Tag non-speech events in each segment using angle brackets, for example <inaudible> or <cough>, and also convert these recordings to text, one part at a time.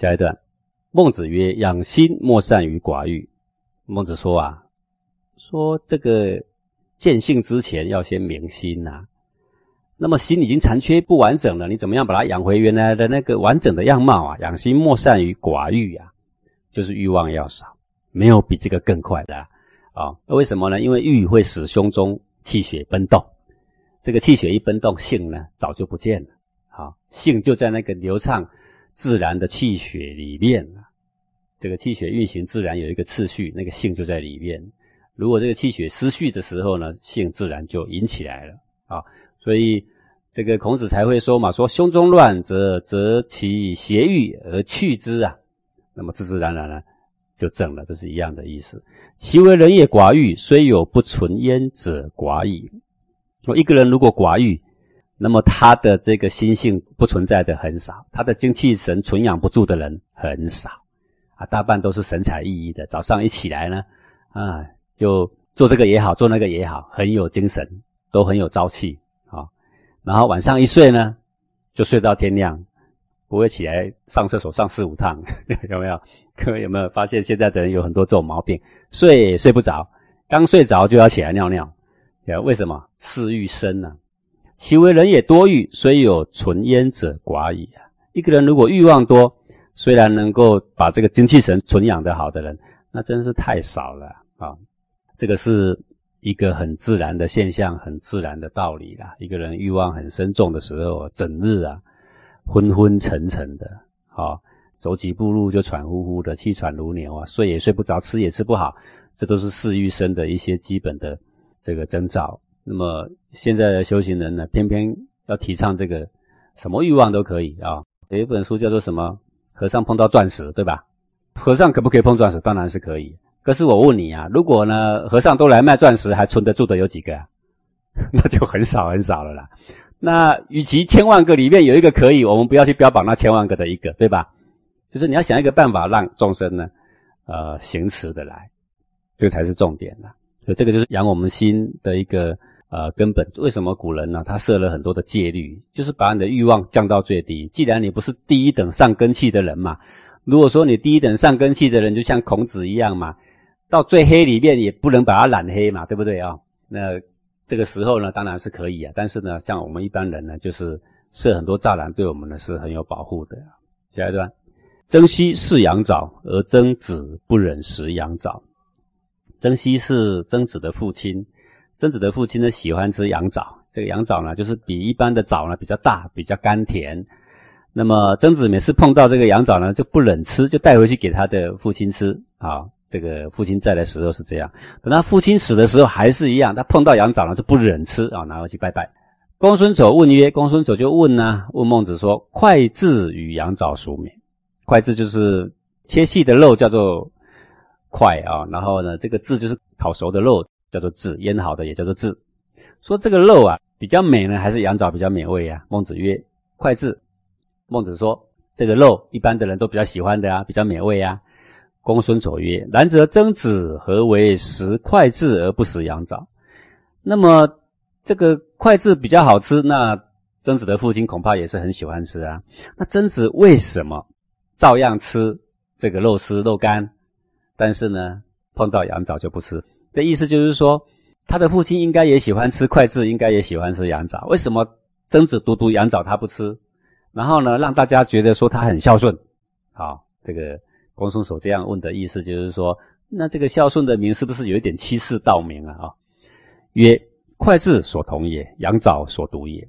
下一段，孟子曰：“养心莫善于寡欲。”孟子说啊，说这个见性之前要先明心呐。那么心已经残缺不完整了，你怎么样把它养回原来的那个完整的样貌啊？养心莫善于寡欲啊，就是欲望要少，没有比这个更快的啊。为什么呢？因为欲会使胸中气血奔动，这个气血一奔动，性呢早就不见了。好，性就在那个流畅自然的气血里面了。这个气血运行自然有一个次序，那个性就在里面。如果这个气血失序的时候呢，性自然就引起来了啊。所以，这个孔子才会说嘛：“说胸中乱，则则其邪欲而去之啊。那么自自然然呢，就正了。这是一样的意思。其为人也寡欲，虽有不存焉者寡矣。说一个人如果寡欲，那么他的这个心性不存在的很少，他的精气神存养不住的人很少啊，大半都是神采奕奕的。早上一起来呢，啊，就做这个也好，做那个也好，很有精神，都很有朝气啊。”然后晚上一睡呢，就睡到天亮，不会起来上厕所上四五趟，<laughs> 有没有？各位有没有发现现在的人有很多这种毛病？睡睡不着，刚睡着就要起来尿尿，为什么？嗜欲生呢？其为人也多欲，虽有存焉者寡矣啊！一个人如果欲望多，虽然能够把这个精气神存养得好的人，那真是太少了啊！这个是。一个很自然的现象，很自然的道理啦。一个人欲望很深重的时候，整日啊昏昏沉沉的，好走几步路就喘呼呼的，气喘如牛啊，睡也睡不着，吃也吃不好，这都是嗜欲生的一些基本的这个征兆。那么现在的修行人呢，偏偏要提倡这个什么欲望都可以啊。有一本书叫做什么？和尚碰到钻石，对吧？和尚可不可以碰钻石？当然是可以。可是我问你啊，如果呢和尚都来卖钻石，还存得住的有几个？啊？<laughs> 那就很少很少了啦。那与其千万个里面有一个可以，我们不要去标榜那千万个的一个，对吧？就是你要想一个办法让众生呢，呃，行持的来，这个才是重点啦。所以这个就是养我们心的一个呃根本。为什么古人呢他设了很多的戒律，就是把你的欲望降到最低。既然你不是第一等上根器的人嘛，如果说你第一等上根器的人，就像孔子一样嘛。到最黑里面也不能把它染黑嘛，对不对啊？那这个时候呢，当然是可以啊。但是呢，像我们一般人呢，就是设很多栅栏，对我们呢是很有保护的。下一段，曾皙饲羊枣，而曾子不忍食羊枣。曾皙是曾子的父亲，曾子的父亲呢喜欢吃羊枣。这个羊枣呢，就是比一般的枣呢比较大，比较甘甜。那么曾子每次碰到这个羊枣呢，就不忍吃，就带回去给他的父亲吃啊。这个父亲在的时候是这样，等他父亲死的时候还是一样。他碰到羊枣呢就不忍吃啊，拿回去拜拜。公孙丑问曰：“公孙丑就问呢，问孟子说：‘筷眦与羊枣孰美？’筷眦就是切细的肉，叫做筷啊。然后呢，这个炙就是烤熟的肉，叫做炙，腌好的也叫做炙。说这个肉啊比较美呢，还是羊枣比较美味啊？孟子曰：‘筷眦。’孟子说：‘这个肉一般的人都比较喜欢的啊，比较美味啊。’公孙丑曰：“然则曾子何为食筷眦而不食羊枣？那么这个筷眦比较好吃，那曾子的父亲恐怕也是很喜欢吃啊。那曾子为什么照样吃这个肉丝肉干，但是呢碰到羊枣就不吃？的意思就是说，他的父亲应该也喜欢吃筷眦，应该也喜欢吃羊枣。为什么曾子独独羊枣他不吃？然后呢，让大家觉得说他很孝顺。好，这个。”公孙丑这样问的意思就是说，那这个孝顺的名是不是有一点欺世盗名啊？啊，曰：筷眦所同也，羊枣所独也。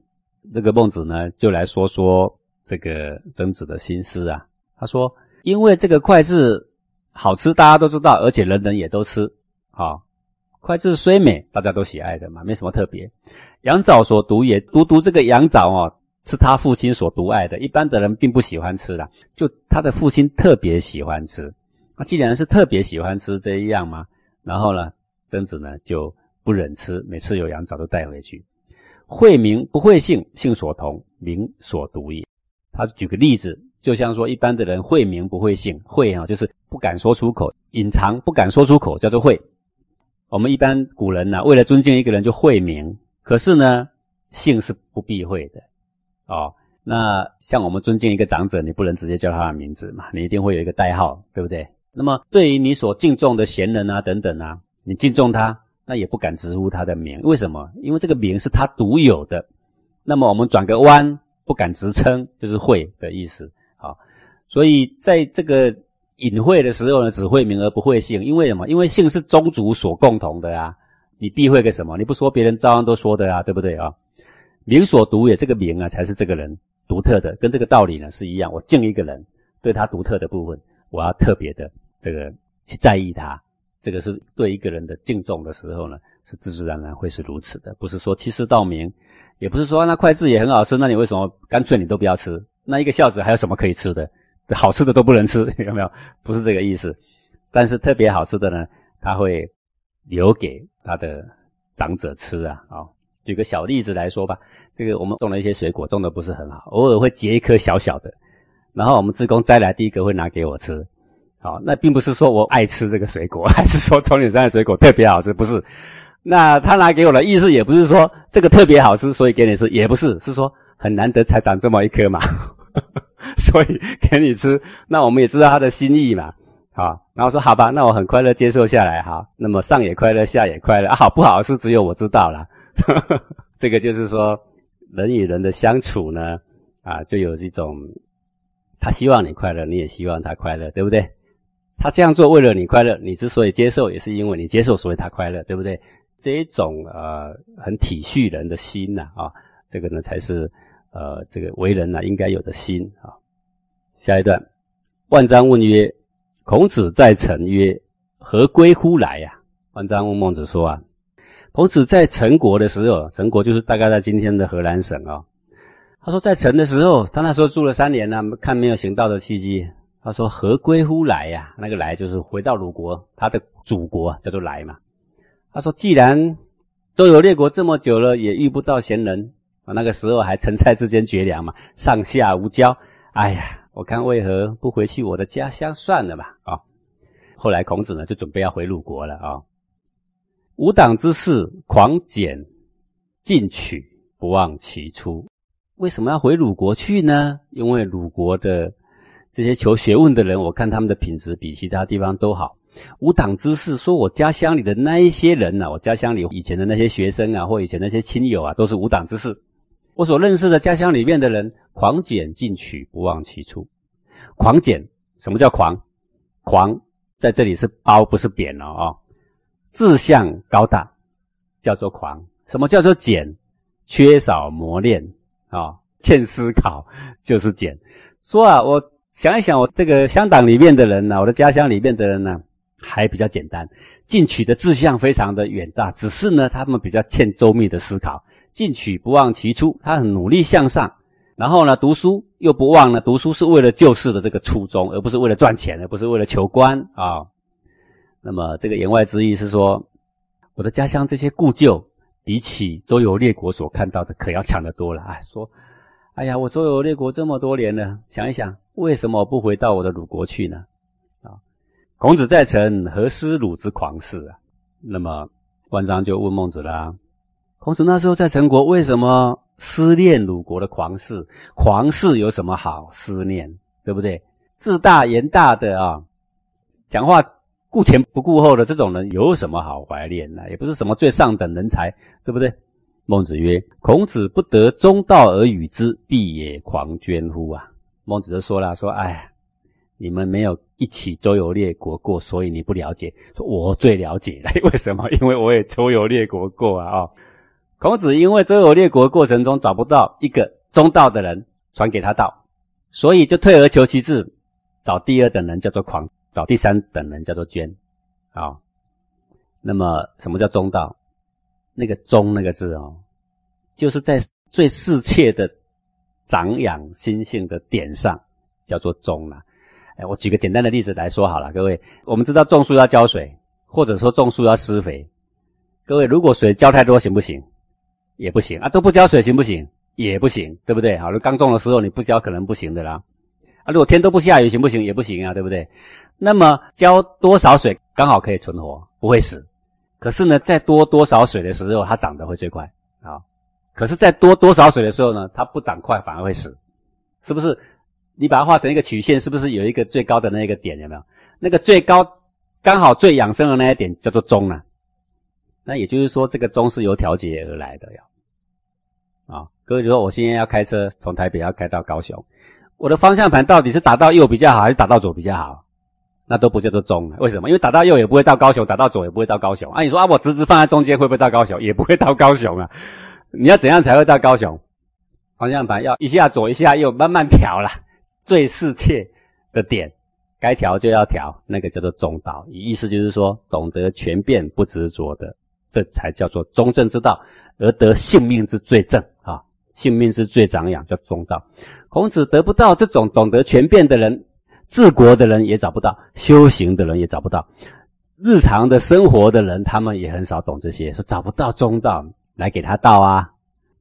这个孟子呢，就来说说这个曾子的心思啊。他说，因为这个筷眦好吃，大家都知道，而且人人也都吃。啊，筷眦虽美，大家都喜爱的嘛，没什么特别。羊枣所独也，独独这个羊枣哦。是他父亲所独爱的，一般的人并不喜欢吃的，就他的父亲特别喜欢吃。那既然是特别喜欢吃这一样嘛，然后呢，曾子呢就不忍吃，每次有羊枣都带回去。惠名不会性，性所同，名所独也。他举个例子，就像说一般的人惠名不会性，惠啊就是不敢说出口，隐藏不敢说出口，叫做惠。我们一般古人呢，为了尊敬一个人就讳名，可是呢，姓是不避讳的。哦，那像我们尊敬一个长者，你不能直接叫他的名字嘛，你一定会有一个代号，对不对？那么对于你所敬重的贤人啊等等啊，你敬重他，那也不敢直呼他的名，为什么？因为这个名是他独有的。那么我们转个弯，不敢直称，就是会的意思。好，所以在这个隐晦的时候呢，只会名而不会姓，因为什么？因为姓是宗族所共同的啊，你避讳个什么？你不说别人照样都说的啊，对不对啊？名所独也，这个名啊才是这个人独特的，跟这个道理呢是一样。我敬一个人，对他独特的部分，我要特别的这个去在意他。这个是对一个人的敬重的时候呢，是自自然然会是如此的，不是说欺师盗名。也不是说那筷子也很好吃，那你为什么干脆你都不要吃？那一个孝子还有什么可以吃的？<laughs> 好吃的都不能吃，<laughs> 有没有？不是这个意思。但是特别好吃的呢，他会留给他的长者吃啊。啊，举个小例子来说吧，这个我们种了一些水果，种的不是很好，偶尔会结一颗小小的，然后我们职工摘来第一个会拿给我吃。好，那并不是说我爱吃这个水果，<laughs> 还是说从你山的水果特别好吃？不是。那他拿给我的意思也不是说这个特别好吃，所以给你吃，也不是，是说很难得才长这么一颗嘛，<laughs> 所以给你吃。那我们也知道他的心意嘛，好，然后说好吧，那我很快乐接受下来，好，那么上也快乐，下也快乐，好不好是只有我知道了。<laughs> 这个就是说人与人的相处呢，啊，就有一种他希望你快乐，你也希望他快乐，对不对？他这样做为了你快乐，你之所以接受，也是因为你接受，所以他快乐，对不对？这一种呃很体恤人的心呐啊，这个呢才是呃这个为人呐应该有的心啊。下一段，万章问曰：“孔子在陈曰，何归乎来呀？”万章问孟子说啊，孔子在陈国的时候，陈国就是大概在今天的河南省啊。他说在陈的时候，他那时候住了三年呢，看没有行道的契机。他说何归乎来呀？那个来就是回到鲁国，他的祖国叫做来嘛。他说：“既然周游列国这么久了，也遇不到贤人那个时候还陈蔡之间绝粮嘛，上下无交。哎呀，我看为何不回去我的家乡算了吧？啊，后来孔子呢就准备要回鲁国了啊。无党之士，狂简进取，不忘其出。为什么要回鲁国去呢？因为鲁国的这些求学问的人，我看他们的品质比其他地方都好。”无党之士，说我家乡里的那一些人呐，我家乡里以前的那些学生啊，或以前那些亲友啊，都是无党之士。我所认识的家乡里面的人，狂简进取，不忘其出。狂简，什么叫狂？狂在这里是褒，不是贬了啊。志向高大，叫做狂。什么叫做简？缺少磨练啊，欠思考，就是简。说啊，我想一想，我这个乡党里面的人呢，我的家乡里面的人呢。还比较简单，进取的志向非常的远大，只是呢，他们比较欠周密的思考。进取不忘其出，他很努力向上，然后呢，读书又不忘呢，读书是为了救世的这个初衷，而不是为了赚钱，而不是为了求官啊。那么这个言外之意是说，我的家乡这些故旧，比起周游列国所看到的，可要强得多了。哎，说，哎呀，我周游列国这么多年了，想一想，为什么不回到我的鲁国去呢？啊孔子在陈，何思鲁之狂士啊？那么万章就问孟子啦：孔子那时候在陈国，为什么思念鲁国的狂士？狂士有什么好思念？对不对？自大言大的啊，讲话顾前不顾后的这种人，有什么好怀念呢？也不是什么最上等人才，对不对？孟子曰：孔子不得中道而与之，必也狂捐乎啊！孟子就说了：说，哎。你们没有一起周游列国过，所以你不了解。说我最了解了，<laughs> 为什么？因为我也周游列国过啊！哦，孔子因为周游列国过程中找不到一个中道的人传给他道，所以就退而求其次，找第二等人叫做狂，找第三等人叫做捐。啊，那么什么叫中道？那个“中”那个字哦，就是在最适切的长养心性的点上，叫做中了。哎，我举个简单的例子来说好了，各位，我们知道种树要浇水，或者说种树要施肥。各位，如果水浇太多行不行？也不行啊，都不浇水行不行？也不行，对不对？好，刚种的时候你不浇可能不行的啦。啊，如果天都不下雨行不行？也不行啊，对不对？那么浇多少水刚好可以存活，不会死。可是呢，在多多少水的时候，它长得会最快啊。可是，在多多少水的时候呢，它不长快反而会死。是不是？你把它画成一个曲线，是不是有一个最高的那个点？有没有？那个最高刚好最养生的那一点叫做中啊。那也就是说，这个中是由调节而来的呀。啊，各位说，我现在要开车从台北要开到高雄，我的方向盘到底是打到右比较好，还是打到左比较好？那都不叫做中，为什么？因为打到右也不会到高雄，打到左也不会到高雄。啊，你说啊，我直直放在中间会不会到高雄？也不会到高雄啊。你要怎样才会到高雄？方向盘要一下左一下右，慢慢调啦。最适切的点，该调就要调，那个叫做中道。意思就是说，懂得全变不执着的，这才叫做中正之道，而得性命之最正啊！性命之最长养，叫中道。孔子得不到这种懂得全变的人，治国的人也找不到，修行的人也找不到，日常的生活的人，他们也很少懂这些，说找不到中道来给他道啊。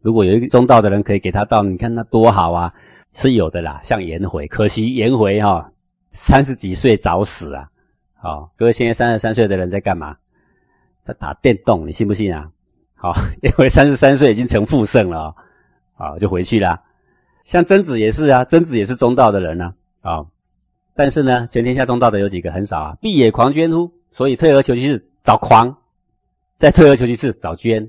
如果有一个中道的人可以给他道，你看那多好啊！是有的啦，像颜回，可惜颜回哈三十几岁早死啊！好，各位现在三十三岁的人在干嘛？在打电动，你信不信啊？好，<laughs> 因为三十三岁已经成富圣了，啊就回去了。像曾子也是啊，曾子也是中道的人呢，啊，但是呢，全天下中道的有几个很少啊。必也狂捐乎？所以退而求其次找狂，再退而求其次找捐。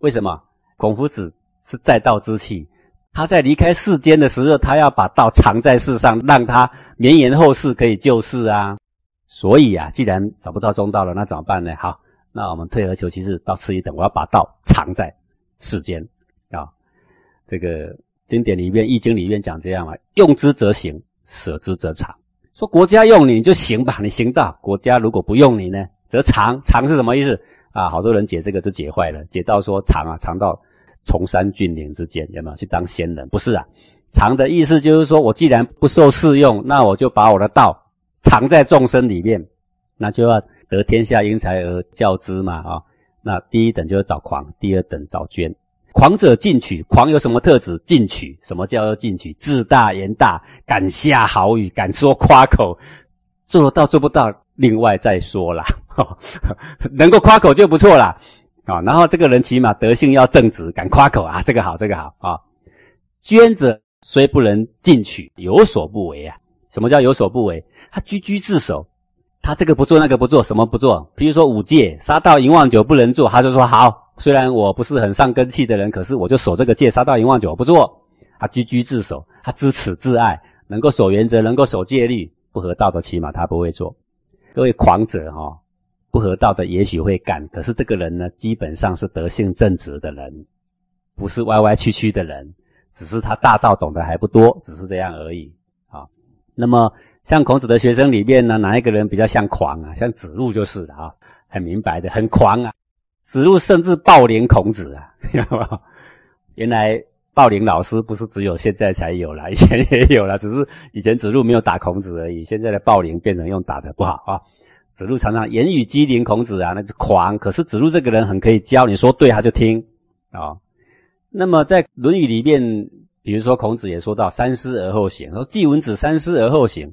为什么？孔夫子是在道之器。他在离开世间的时候，他要把道藏在世上，让他绵延后世，可以救世啊。所以啊，既然找不到中道了，那怎么办呢？好，那我们退而求其次，到次一等，我要把道藏在世间啊。这个经典里面，《易经》里面讲这样嘛：用之则行，舍之则藏。说国家用你，你就行吧，你行道；国家如果不用你呢，则藏。藏是什么意思啊？好多人解这个就解坏了，解到说藏啊，藏到。崇山峻岭之间有没有去当仙人？不是啊，藏的意思就是说我既然不受世用，那我就把我的道藏在众生里面，那就要得天下英才而教之嘛啊。那第一等就是找狂，第二等找捐。狂者进取，狂有什么特质？进取。什么叫做进取？自大言大，敢下豪语，敢说夸口，做到做不到，另外再说啦。<laughs> 能够夸口就不错啦。啊，然后这个人起码德性要正直，敢夸口啊，这个好，这个好啊。捐者虽不能进取，有所不为啊。什么叫有所不为？他居居自守，他这个不做那个不做，什么不做？比如说五戒，杀盗淫妄酒不能做，他就说好，虽然我不是很上根器的人，可是我就守这个戒，杀盗淫妄酒不做。他居居自守，他知耻自爱，能够守原则，能够守戒律，不合道的起码他不会做。各位狂者哈。不合道的也许会干，可是这个人呢，基本上是德性正直的人，不是歪歪曲曲的人，只是他大道懂得还不多，只是这样而已啊。那么像孔子的学生里面呢，哪一个人比较像狂啊？像子路就是的啊，很明白的，很狂啊。子路甚至暴凌孔子啊，<laughs> 原来暴凌老师不是只有现在才有了，以前也有了，只是以前子路没有打孔子而已。现在的暴凌变成用打的不好啊。子路常常言语激凌孔子啊，那就狂。可是子路这个人很可以教，你说对他就听啊。那么在《论语》里面，比如说孔子也说到“三思而后行”，说季文子三思而后行。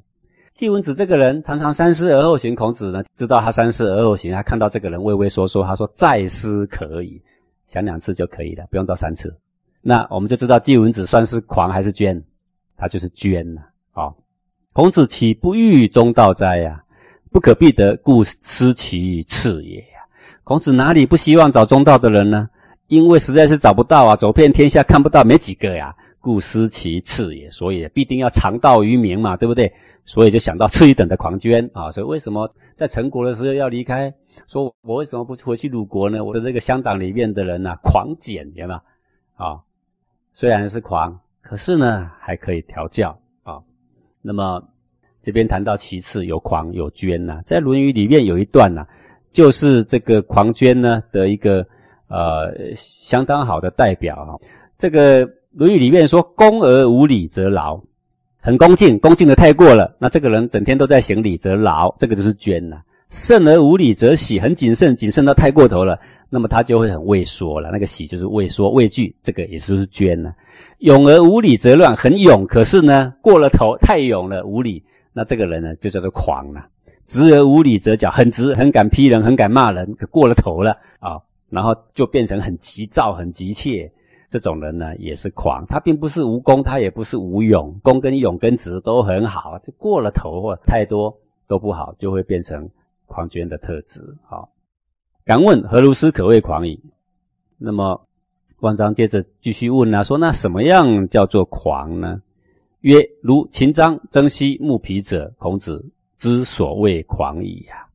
季文子这个人常常三思而后行，孔子呢知道他三思而后行，他看到这个人畏畏缩缩，他说再思可以，想两次就可以了，不用到三次。那我们就知道季文子算是狂还是捐？他就是捐了啊。孔子岂不欲中道哉呀？不可必得，故失其次也呀。孔子哪里不希望找中道的人呢？因为实在是找不到啊，走遍天下看不到，没几个呀，故失其次也。所以必定要尝道于民嘛，对不对？所以就想到次一等的狂捐 <laughs> 啊。所以为什么在陈国的时候要离开？说我为什么不回去鲁国呢？我的这个乡党里面的人呐，狂简，有没有？啊，虽然是狂，可是呢还可以调教啊。那么。这边谈到其次有狂有捐呐，在《论语》里面有一段呐，就是这个狂捐呢的一个呃相当好的代表哈。这个《论语》里面说：“恭而无礼则劳，很恭敬，恭敬的太过了，那这个人整天都在行礼则劳，这个就是捐呐。慎而无礼则喜，很谨慎，谨慎到太过头了，那么他就会很畏缩了。那个喜就是畏缩、畏惧，这个也是捐呐。勇而无礼则乱，很勇，可是呢过了头，太勇了，无礼。”那这个人呢，就叫做狂了。直而无礼则绞，很直，很敢批人，很敢骂人，可过了头了啊。然后就变成很急躁、很急切。这种人呢也是狂，他并不是无功，他也不是无勇，功跟勇跟直都很好，就过了头或太多都不好，就会变成狂狷的特质。好，敢问何如斯可谓狂矣？那么万章接着继续问啊，说那什么样叫做狂呢？曰：如秦章征西木皮者，孔子之所谓狂矣呀。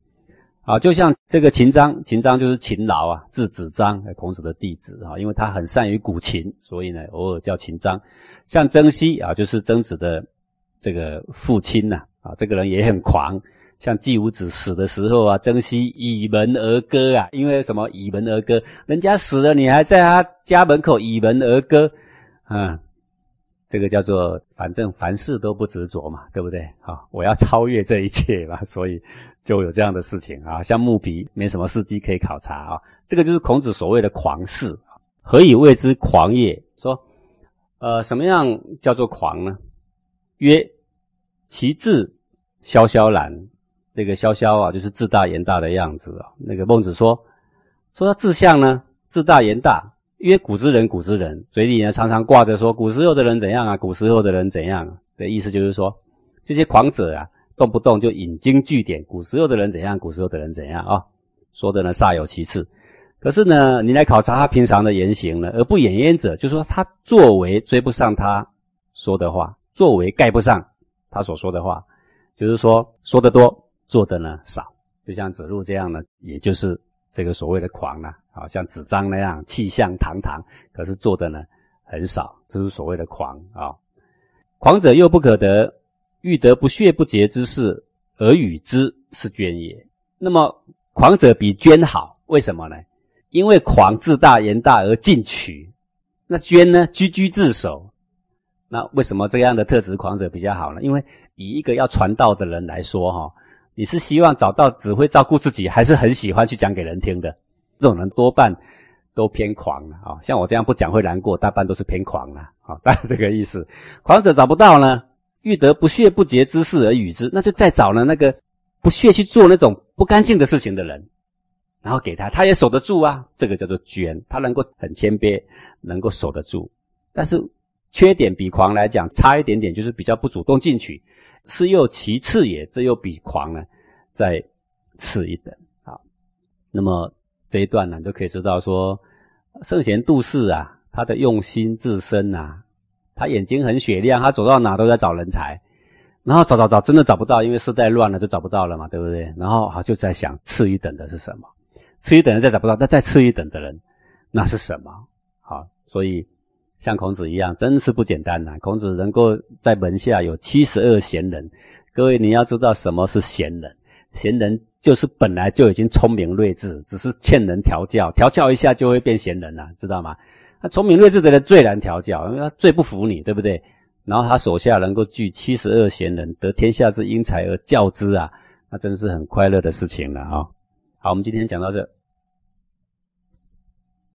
啊就像这个秦章，秦章就是勤劳啊，字子章，孔子的弟子啊，因为他很善于古琴，所以呢，偶尔叫秦章。像曾皙啊，就是曾子的这个父亲呐，啊，这个人也很狂。像季武子死的时候啊，曾皙倚门而歌啊，因为什么倚门而歌？人家死了，你还在他家门口倚门而歌，啊。这个叫做，反正凡事都不执着嘛，对不对？啊，我要超越这一切嘛，所以就有这样的事情啊。像木皮，没什么事迹可以考察啊。这个就是孔子所谓的狂士，何以谓之狂也？说，呃，什么样叫做狂呢？曰，其志萧萧然。那个萧萧啊，就是自大言大的样子啊。那个孟子说，说他志向呢，自大言大。因为古之人，古之人嘴里呢常常挂着说古时候的人怎样啊，古时候的人怎样的意思就是说，这些狂者啊，动不动就引经据典，古时候的人怎样，古时候的人怎样啊，说的呢煞有其事。可是呢，你来考察他平常的言行呢，而不掩焉者，就说他作为追不上他说的话，作为盖不上他所说的话，就是说说的多，做的呢少，就像子路这样呢，也就是这个所谓的狂了。好像子张那样气象堂堂，可是做的呢很少，这是所谓的狂啊。狂者又不可得，欲得不屑不竭之事而与之，是捐也。那么狂者比捐好，为什么呢？因为狂自大言大而进取，那捐呢居居自守。那为什么这样的特质狂者比较好呢？因为以一个要传道的人来说，哈，你是希望找到只会照顾自己，还是很喜欢去讲给人听的？这种人多半都偏狂了啊，像我这样不讲会难过，大半都是偏狂了啊，大概这个意思。狂者找不到呢，欲得不屑不洁之事而与之，那就再找了那个不屑去做那种不干净的事情的人，然后给他，他也守得住啊。这个叫做捐，他能够很谦卑，能够守得住。但是缺点比狂来讲差一点点，就是比较不主动进取，是又其次也，这又比狂呢再次一等啊。那么。这一段呢，就可以知道说，圣贤杜氏啊，他的用心至深啊，他眼睛很雪亮，他走到哪都在找人才，然后找找找，真的找不到，因为时代乱了，就找不到了嘛，对不对？然后好就在想次一等的是什么？次一等的再找不到，那再次一等的人，那是什么？好，所以像孔子一样，真是不简单呐。孔子能够在门下有七十二贤人，各位你要知道什么是贤人，贤人。就是本来就已经聪明睿智，只是欠人调教，调教一下就会变贤人了，知道吗？那聪明睿智的人最难调教，因为他最不服你，对不对？然后他手下能够聚七十二贤人，得天下之英才而教之啊，那真是很快乐的事情了啊！好，我们今天讲到这。